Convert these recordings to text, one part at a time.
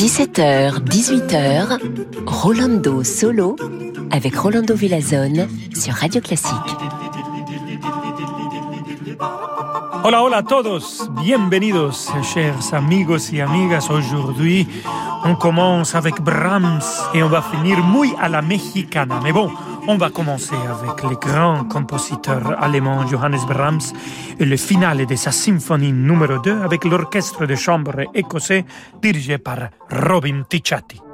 17h, 18h, Rolando Solo avec Rolando Villazone sur Radio Classique. Hola, hola a todos, bienvenidos, chers amigos y amigas. Aujourd'hui, on commence avec Brahms et on va finir muy a la mexicana. Mais bon, on va commencer avec le grand compositeur allemand Johannes Brahms et le finale de sa symphonie numéro 2 avec l'orchestre de chambre écossais dirigé par Robin Ticciati.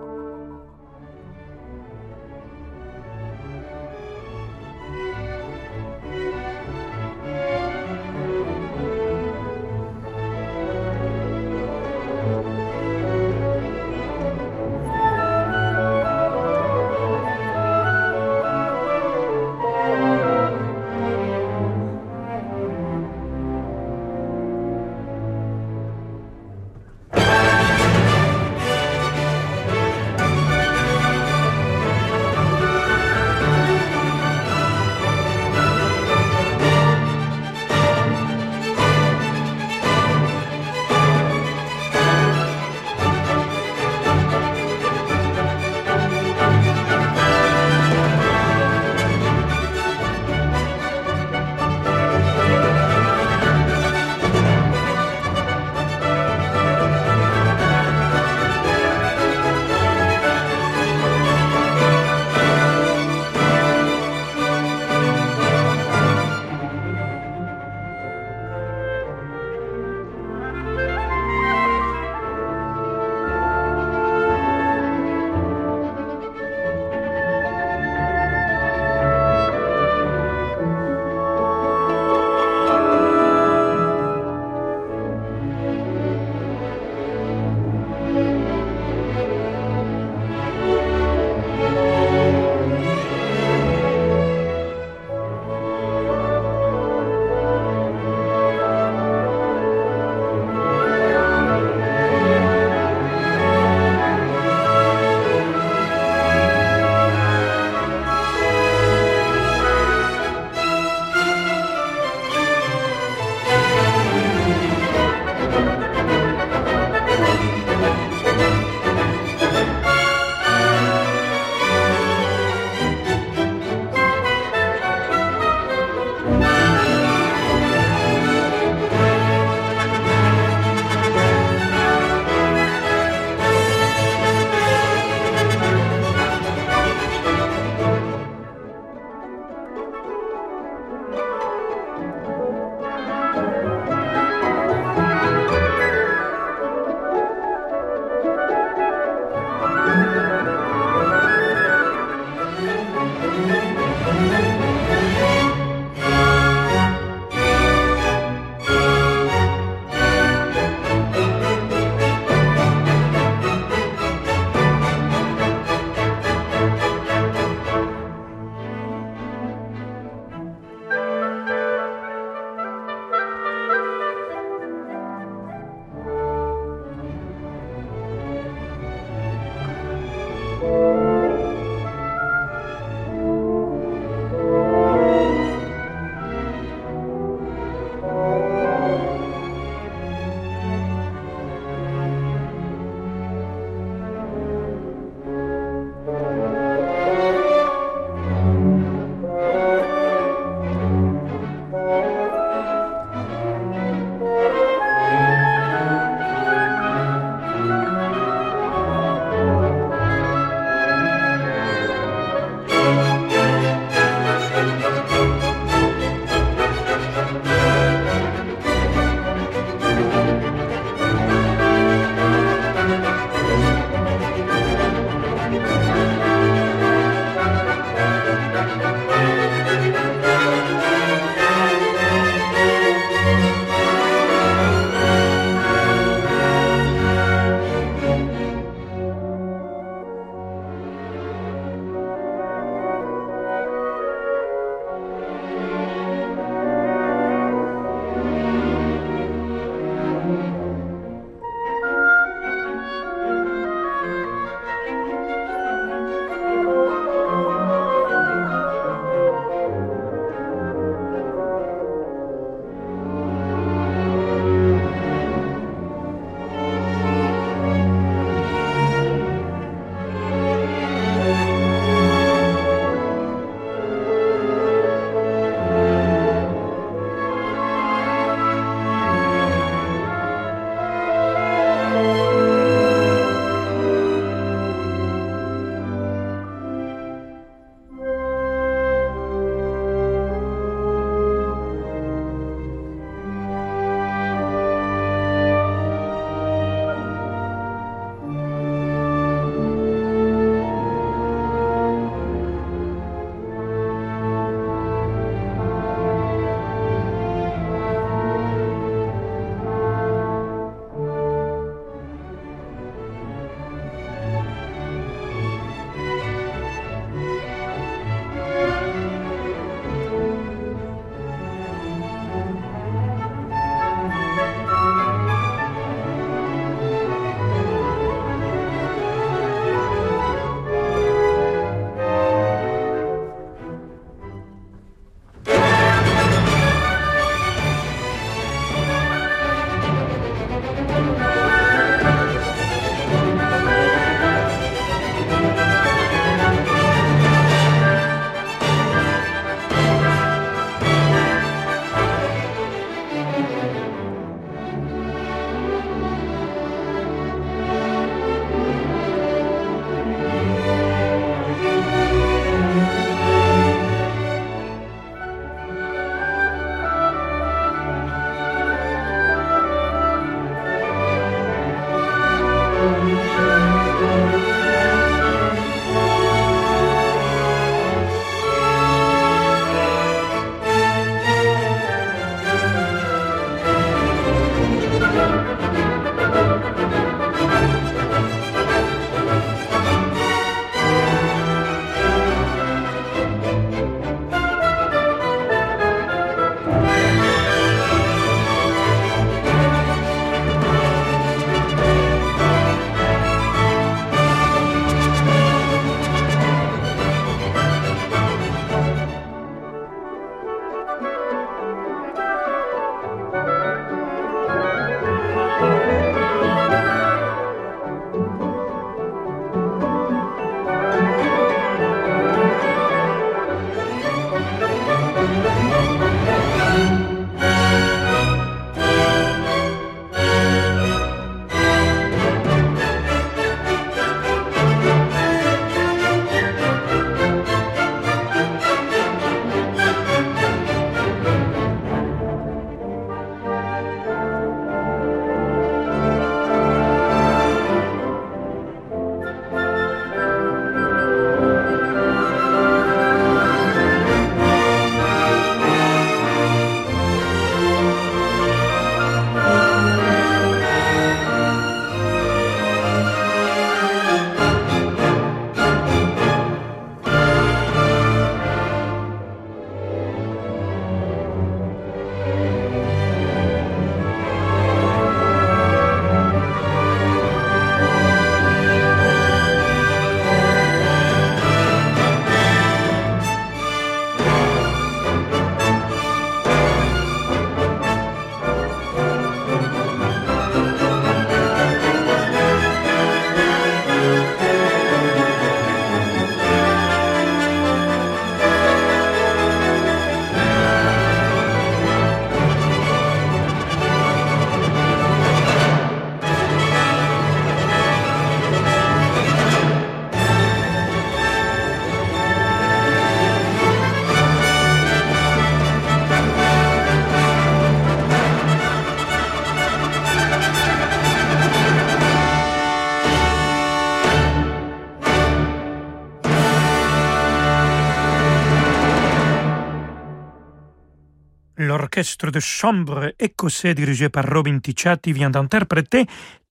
L'orchestre de chambre écossais dirigé par Robin Ticciati vient d'interpréter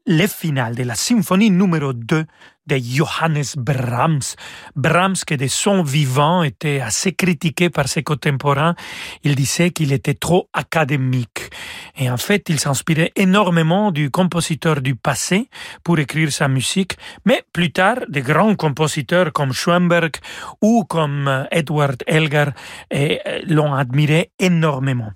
les finales de la symphonie numéro 2 de Johannes Brahms. Brahms, qui de son vivant était assez critiqué par ses contemporains, il disait qu'il était trop académique. Et en fait, il s'inspirait énormément du compositeur du passé pour écrire sa musique, mais plus tard, des grands compositeurs comme Schoenberg ou comme Edward Elgar eh, l'ont admiré énormément.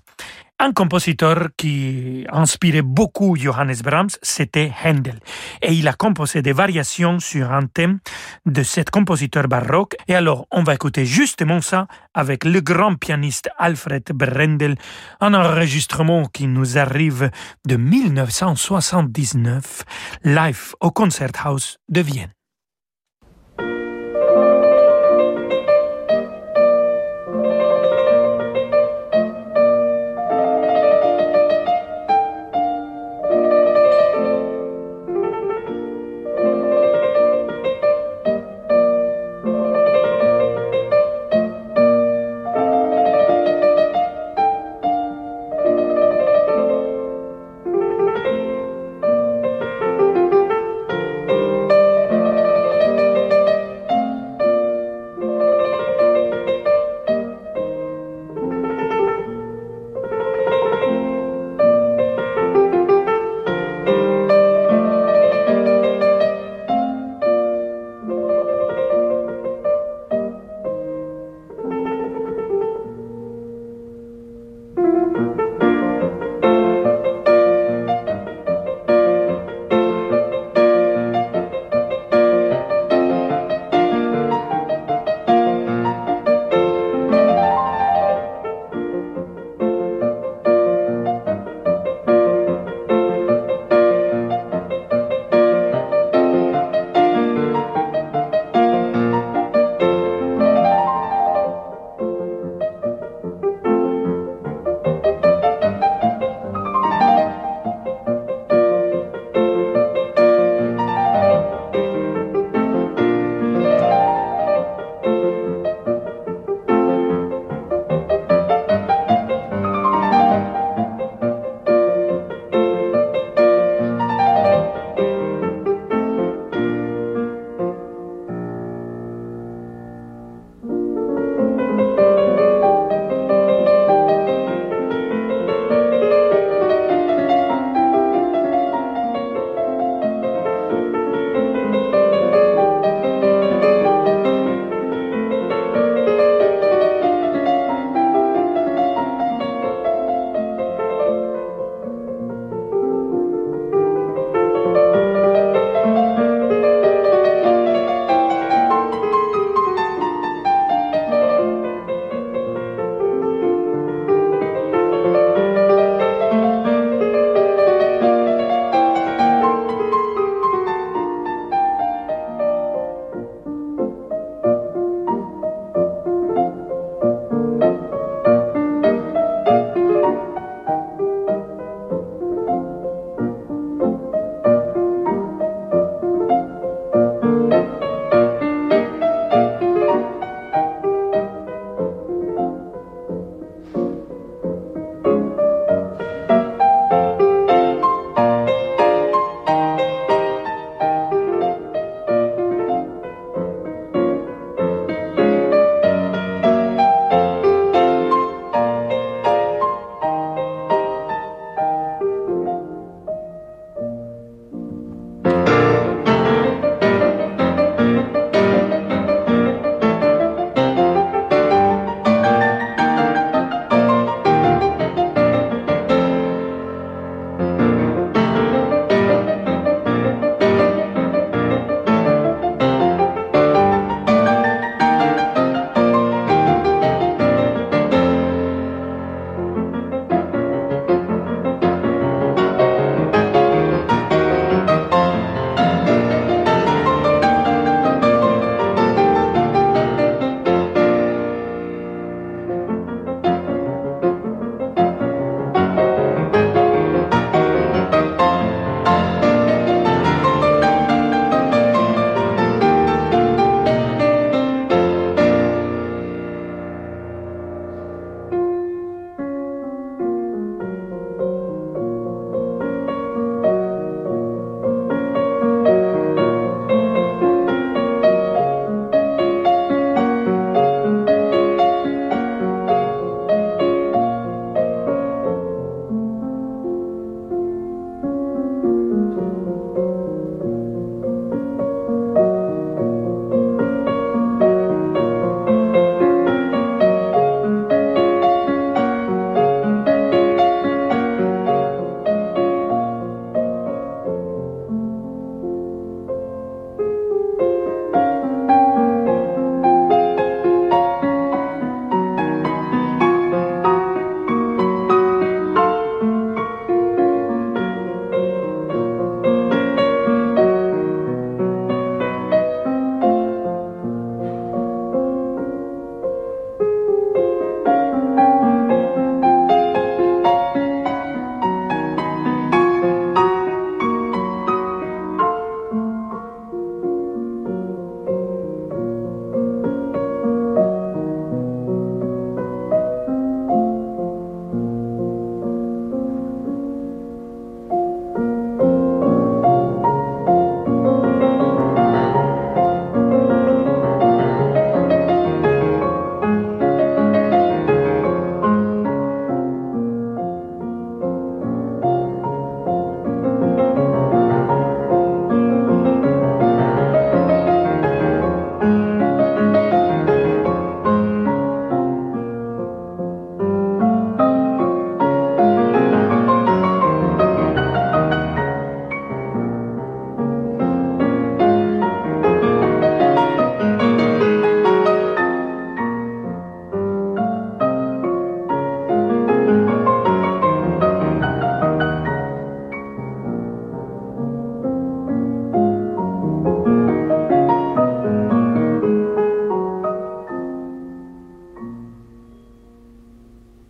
Un compositeur qui inspirait beaucoup Johannes Brahms, c'était Handel. Et il a composé des variations sur un thème de cet compositeur baroque. Et alors, on va écouter justement ça avec le grand pianiste Alfred Brendel, un enregistrement qui nous arrive de 1979, live au Concerthaus de Vienne.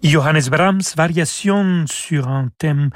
Johannes Brahms, variation sur un thème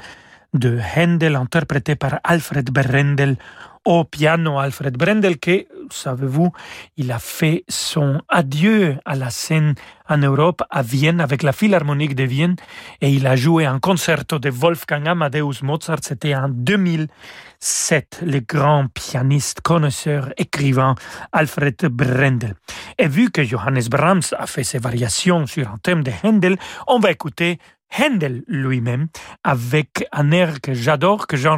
de Handel interprété par Alfred Brendel au piano. Alfred Brendel que, savez-vous, il a fait son adieu à la scène en Europe à Vienne avec la Philharmonique de Vienne et il a joué un concerto de Wolfgang Amadeus Mozart. C'était en 2007, le grand pianiste, connaisseur, écrivain Alfred Brendel. Et vu que Johannes Brahms a fait ses variations sur un thème de Handel, on va écouter Handel lui-même avec un air que j'adore, que j'ai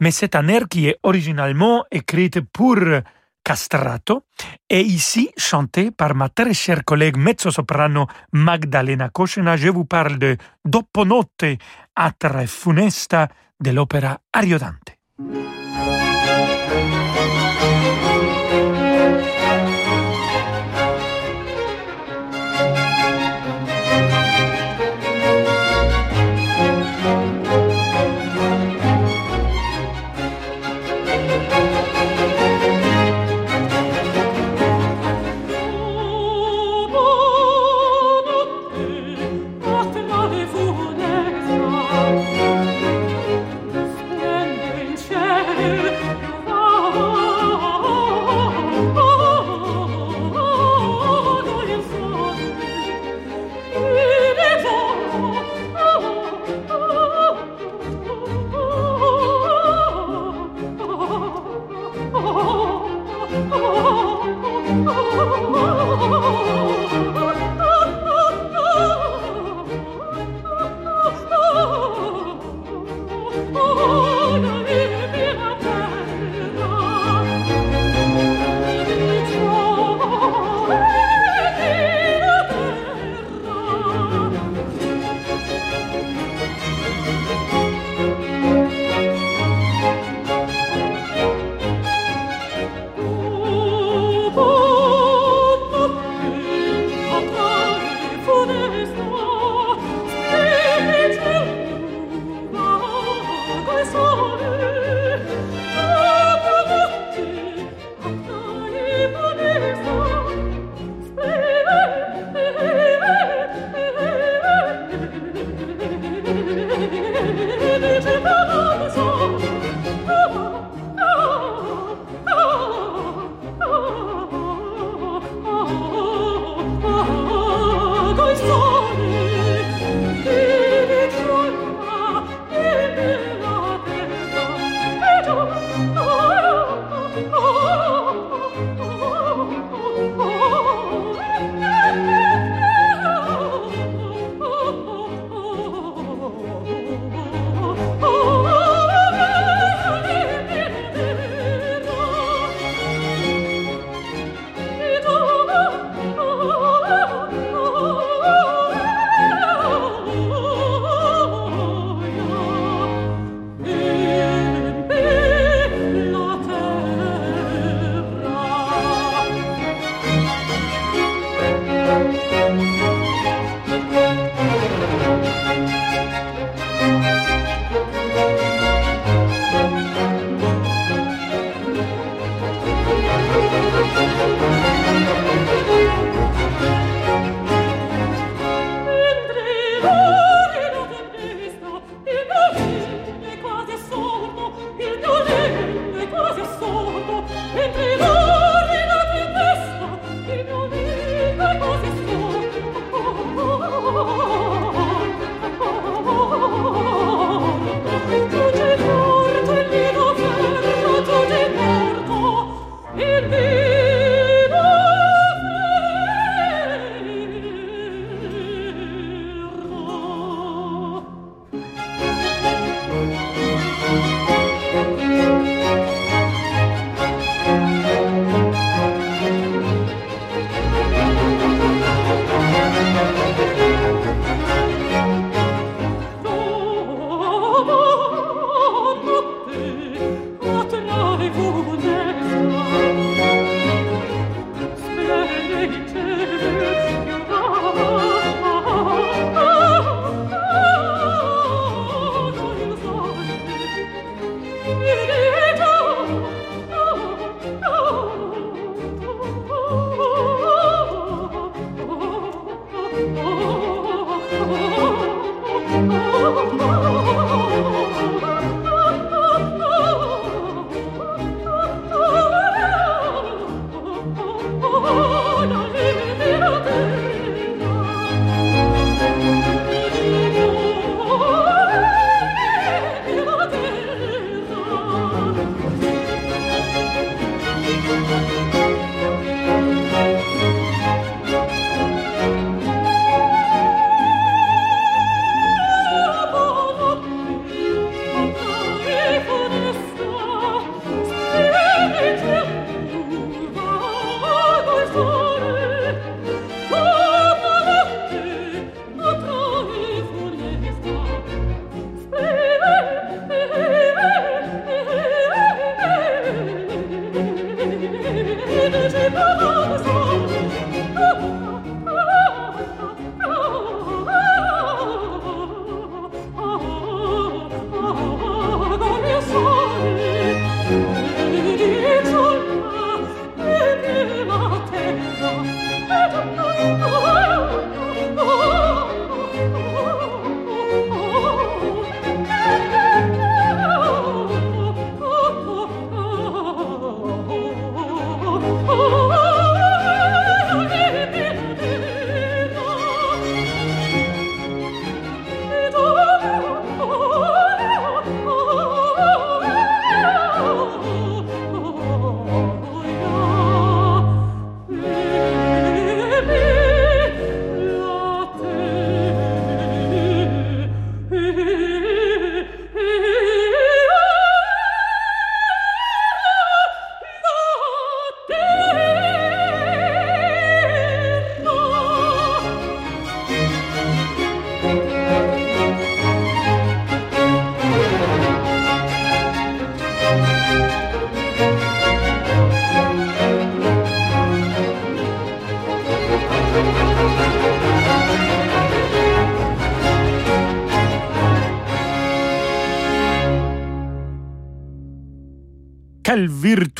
mais c'est un air qui est originalement écrit pour castrato et ici chanté par ma très chère collègue mezzo-soprano Magdalena Koschena. Je vous parle de Dopo notte atra funesta de l'opera Ariodante.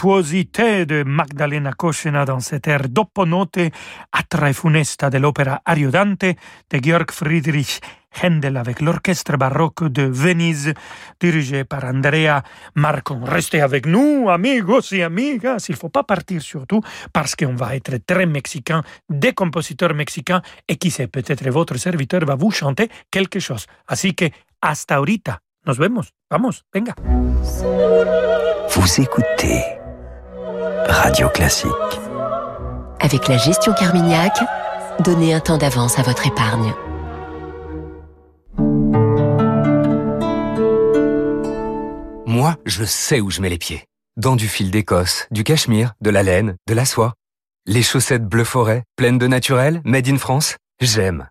Virtuosité de Magdalena Koschena dans cet air dopo note a tre funesta de l'opéra Ariodante de Georg Friedrich Händel avec l'orchestre baroque de Venise dirigé par Andrea Marcon. Restez avec nous, amigos et amigas. Il ne faut pas partir surtout parce qu'on va être très mexicain, des compositeurs mexicains et qui sait, peut-être votre serviteur va vous chanter quelque chose. Así que hasta ahorita. Nos vemos. Vamos, venga. Vous écoutez Radio Classique. Avec la gestion Carmignac, donnez un temps d'avance à votre épargne. Moi, je sais où je mets les pieds. Dans du fil d'Écosse, du cachemire, de la laine, de la soie. Les chaussettes bleu forêt, pleines de naturel, made in France, j'aime.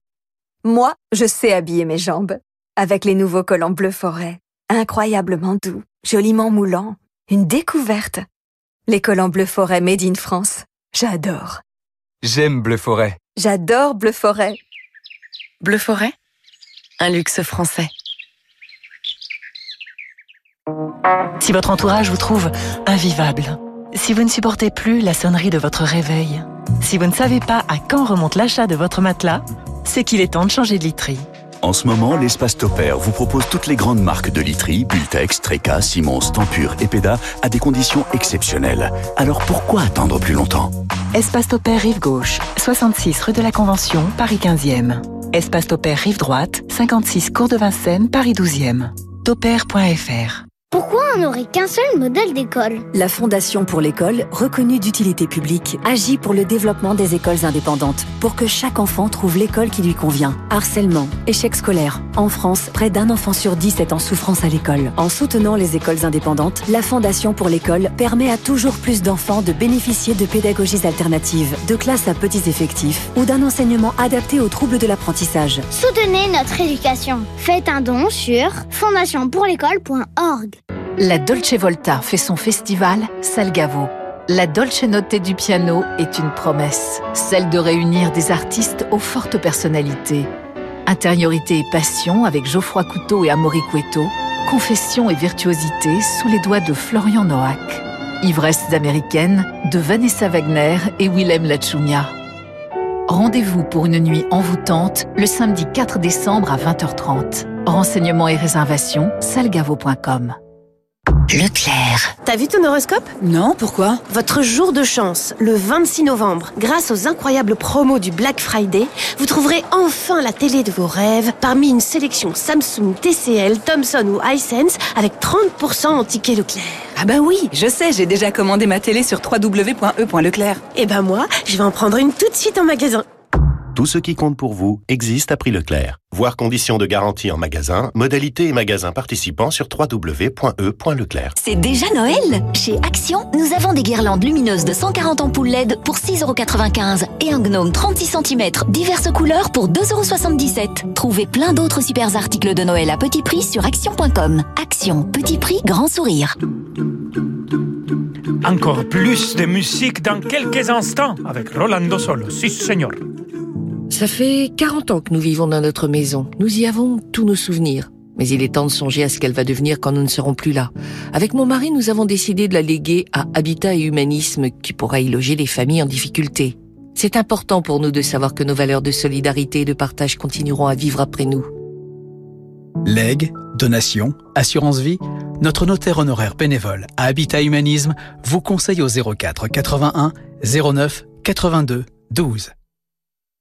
Moi, je sais habiller mes jambes. Avec les nouveaux collants bleu forêt. Incroyablement doux, joliment moulants. Une découverte. Les collants bleu forêt made in France. J'adore. J'aime bleu forêt. J'adore bleu forêt. Bleu forêt? Un luxe français. Si votre entourage vous trouve invivable, si vous ne supportez plus la sonnerie de votre réveil, si vous ne savez pas à quand remonte l'achat de votre matelas, c'est qu'il est temps de changer de literie. En ce moment, l'espace Topair vous propose toutes les grandes marques de literie, Bultex, Treca, Simons, Tempur et Peda à des conditions exceptionnelles. Alors pourquoi attendre plus longtemps? Espace Topair Rive Gauche, 66 rue de la Convention, Paris 15e. Espace Topair Rive Droite, 56 Cours de Vincennes, Paris 12e. Topair.fr pourquoi on n'aurait qu'un seul modèle d'école? La Fondation pour l'école, reconnue d'utilité publique, agit pour le développement des écoles indépendantes, pour que chaque enfant trouve l'école qui lui convient. Harcèlement, échec scolaire. En France, près d'un enfant sur dix est en souffrance à l'école. En soutenant les écoles indépendantes, la Fondation pour l'école permet à toujours plus d'enfants de bénéficier de pédagogies alternatives, de classes à petits effectifs ou d'un enseignement adapté aux troubles de l'apprentissage. Soutenez notre éducation. Faites un don sur fondationpourlécole.org. La Dolce Volta fait son festival Salgavo. La Dolce Notte du piano est une promesse, celle de réunir des artistes aux fortes personnalités. Intériorité et passion avec Geoffroy Couteau et Amaury Cueto, confession et virtuosité sous les doigts de Florian Noack. Ivresse américaine de Vanessa Wagner et Willem Lachounia. Rendez-vous pour une nuit envoûtante le samedi 4 décembre à 20h30. Renseignements et réservations salgavo.com. Leclerc. T'as vu ton horoscope? Non, pourquoi? Votre jour de chance, le 26 novembre, grâce aux incroyables promos du Black Friday, vous trouverez enfin la télé de vos rêves parmi une sélection Samsung, TCL, Thomson ou Hisense avec 30% en ticket Leclerc. Ah bah oui, je sais, j'ai déjà commandé ma télé sur www.e.leclerc. Et ben moi, je vais en prendre une tout de suite en magasin. Tout ce qui compte pour vous existe à prix Leclerc. Voir conditions de garantie en magasin, modalités et magasins participants sur www.e.leclerc. C'est déjà Noël Chez Action, nous avons des guirlandes lumineuses de 140 ampoules LED pour 6,95€ et un gnome 36 cm diverses couleurs pour 2,77€. Trouvez plein d'autres super articles de Noël à petit prix sur action.com. Action, petit prix, grand sourire. Encore plus de musique dans quelques instants avec Rolando Solo. Si, señor. Ça fait 40 ans que nous vivons dans notre maison. Nous y avons tous nos souvenirs. Mais il est temps de songer à ce qu'elle va devenir quand nous ne serons plus là. Avec mon mari, nous avons décidé de la léguer à Habitat et Humanisme qui pourra y loger les familles en difficulté. C'est important pour nous de savoir que nos valeurs de solidarité et de partage continueront à vivre après nous. Legs, donations, assurance vie, notre notaire honoraire bénévole à Habitat Humanisme vous conseille au 04 81 09 82 12.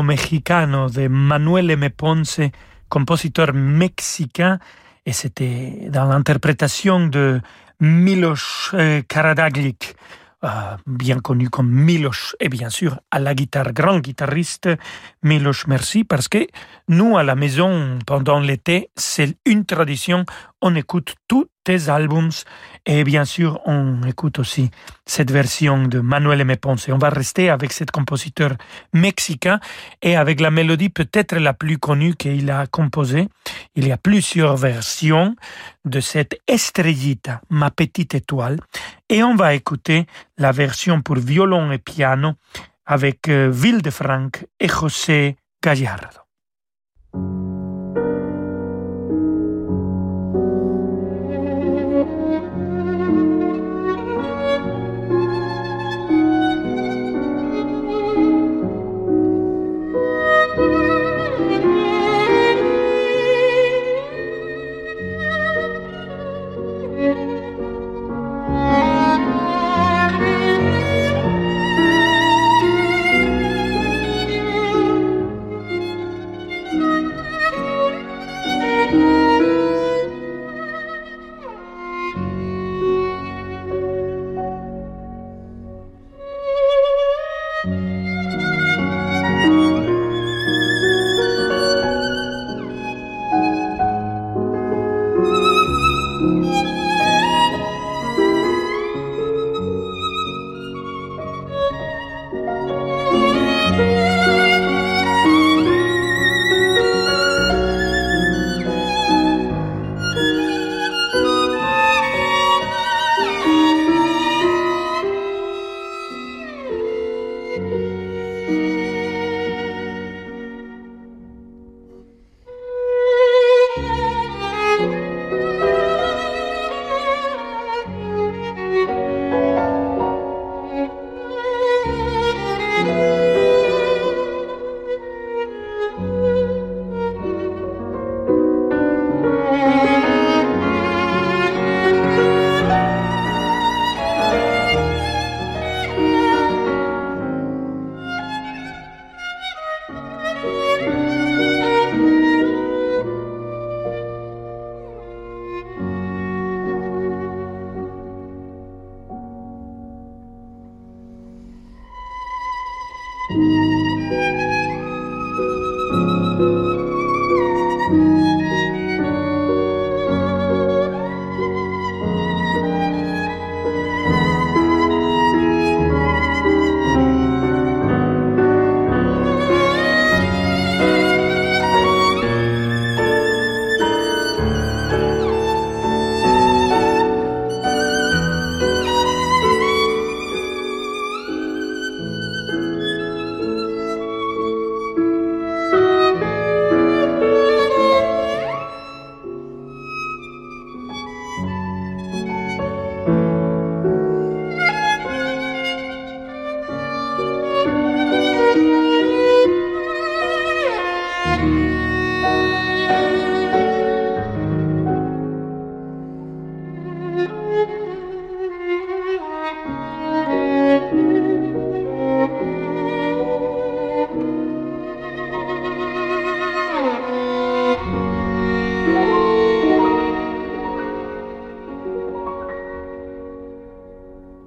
Mexicano de Manuel M. Ponce, compositeur mexicain, et c'était dans l'interprétation de Milos euh, Karadaglic, euh, bien connu comme Milos, et bien sûr à la guitare, grand guitariste Milos Merci, parce que nous à la maison, pendant l'été, c'est une tradition, on écoute tous tes albums et bien sûr on écoute aussi cette version de Manuel M. Ponce. On va rester avec cet compositeur mexicain et avec la mélodie peut-être la plus connue qu'il a composée. Il y a plusieurs versions de cette Estrellita, ma petite étoile, et on va écouter la version pour violon et piano avec euh, Vildefranc et José Gallardo.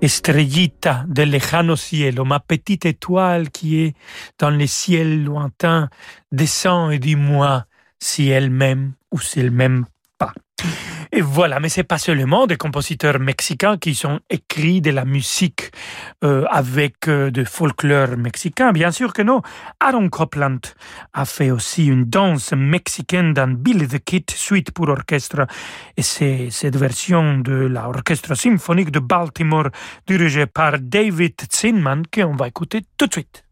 Estrellita del lejano cielo, ma petite étoile qui est dans les ciels lointains, descend et dis-moi si elle m'aime ou si elle m'aime pas. Et voilà, mais c'est pas seulement des compositeurs mexicains qui sont écrits de la musique euh, avec euh, folklore mexicain. Bien sûr que non. Aaron Copland a fait aussi une danse mexicaine dans Billy the Kid, suite pour orchestre. Et c'est cette version de l'orchestre symphonique de Baltimore dirigée par David Zinman qu'on va écouter tout de suite.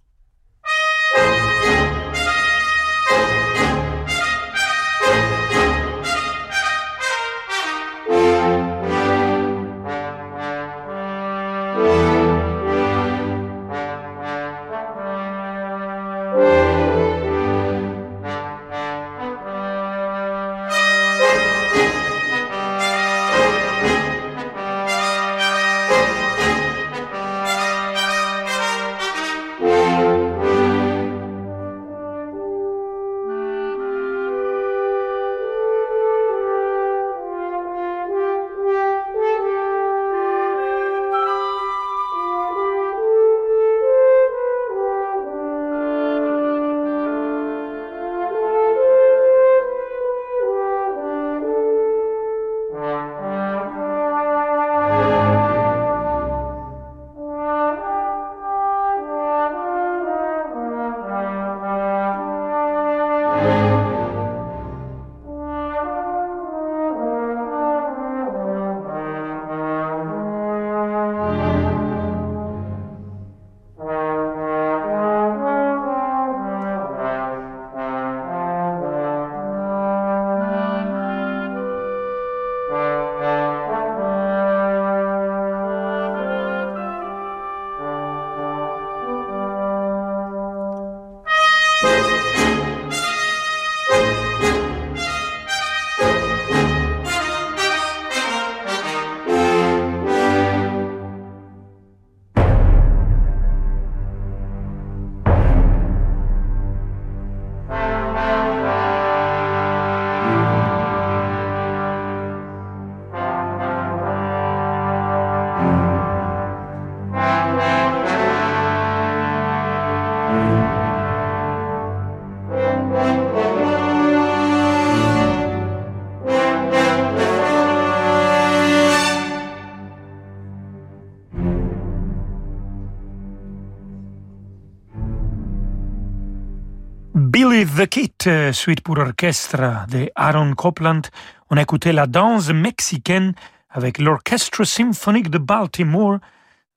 Billy the Kid, euh, suite pour orchestre de Aaron Copland. On a écouté la danse mexicaine avec l'Orchestre symphonique de Baltimore,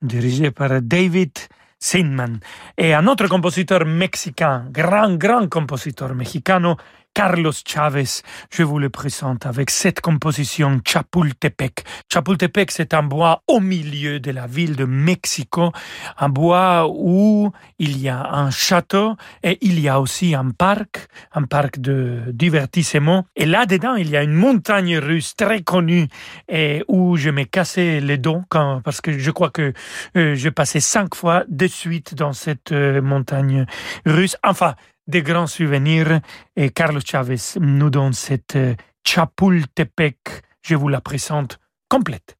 dirigé par David Sinman. Et un autre compositeur mexicain, grand, grand compositeur mexicano, Carlos Chavez, je vous le présente avec cette composition Chapultepec. Chapultepec, c'est un bois au milieu de la ville de Mexico, un bois où il y a un château et il y a aussi un parc, un parc de divertissement. Et là-dedans, il y a une montagne russe très connue et où je m'ai cassé les dents parce que je crois que euh, j'ai passé cinq fois de suite dans cette euh, montagne russe. Enfin, des grands souvenirs et Carlos Chavez nous donne cette euh, Chapultepec. Je vous la présente complète.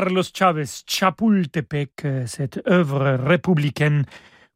Carlos Chavez, Chapultepec, cette œuvre républicaine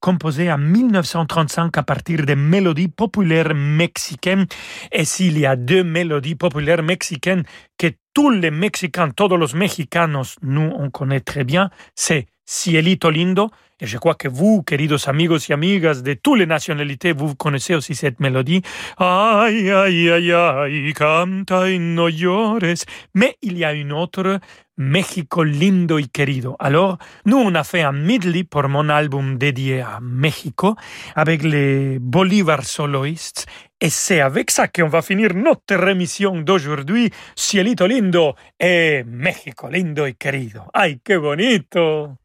composée en 1935 à partir des mélodies populaires mexicaines. Et s'il y a deux mélodies populaires mexicaines que tous les Mexicains, todos los mexicanos, nous on connaît très bien, c'est Cielito Lindo. Et je crois que vous, queridos amigos y amigas de toutes les nationalités, vous connaissez aussi cette mélodie. Ay, ay, ay, ay, canta y no llores. Mais il y a une autre, México lindo y querido. Alors, nous, on a fait un medley pour mon album dédié à Mexico avec les Bolivar Soloists. Et c'est avec ça qu'on va finir notre émission d'aujourd'hui, Cielito lindo et México lindo y querido. ¡Ay, qué bonito!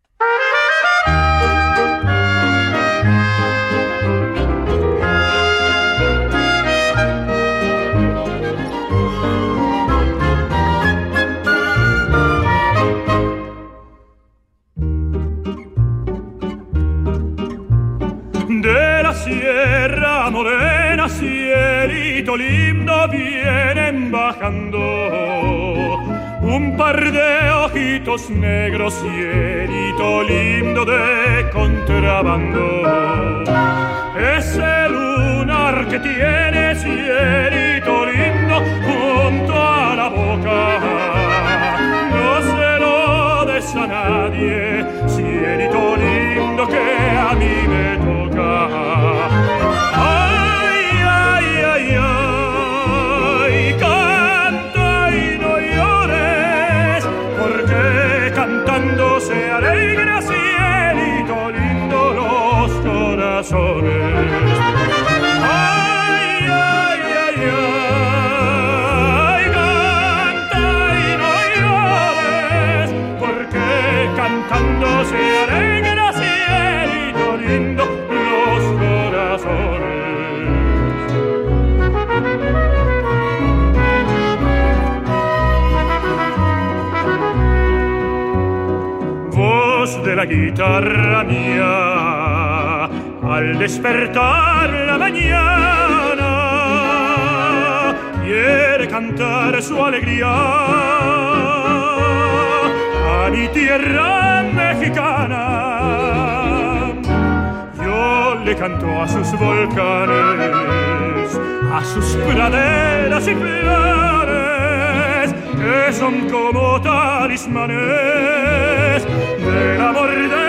Lindo, vienen bajando un par de ojitos negros, cielito lindo de contrabando. Ese lunar que tiene, cielito lindo, junto a la boca. No se lo des a nadie, cielito lindo que a la guitarra mía, al despertar la mañana, quiere cantar su alegría a mi tierra mexicana. Yo le canto a sus volcanes, a sus praderas y flores, que son como talismanes per amor de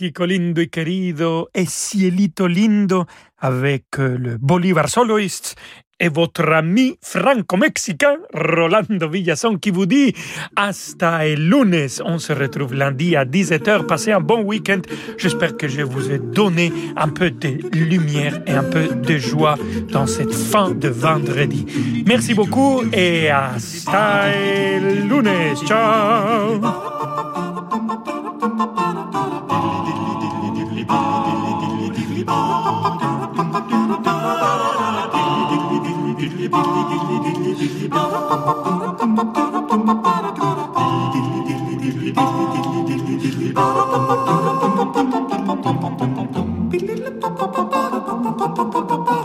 México lindo y querido et cielito lindo avec euh, le Bolivar Soloist et votre ami franco-mexicain Rolando Villason qui vous dit hasta el lunes. On se retrouve lundi à 17h. Passez un bon week-end. J'espère que je vous ai donné un peu de lumière et un peu de joie dans cette fin de vendredi. Merci beaucoup et hasta el lunes. Ciao. Ba ba ba ba ba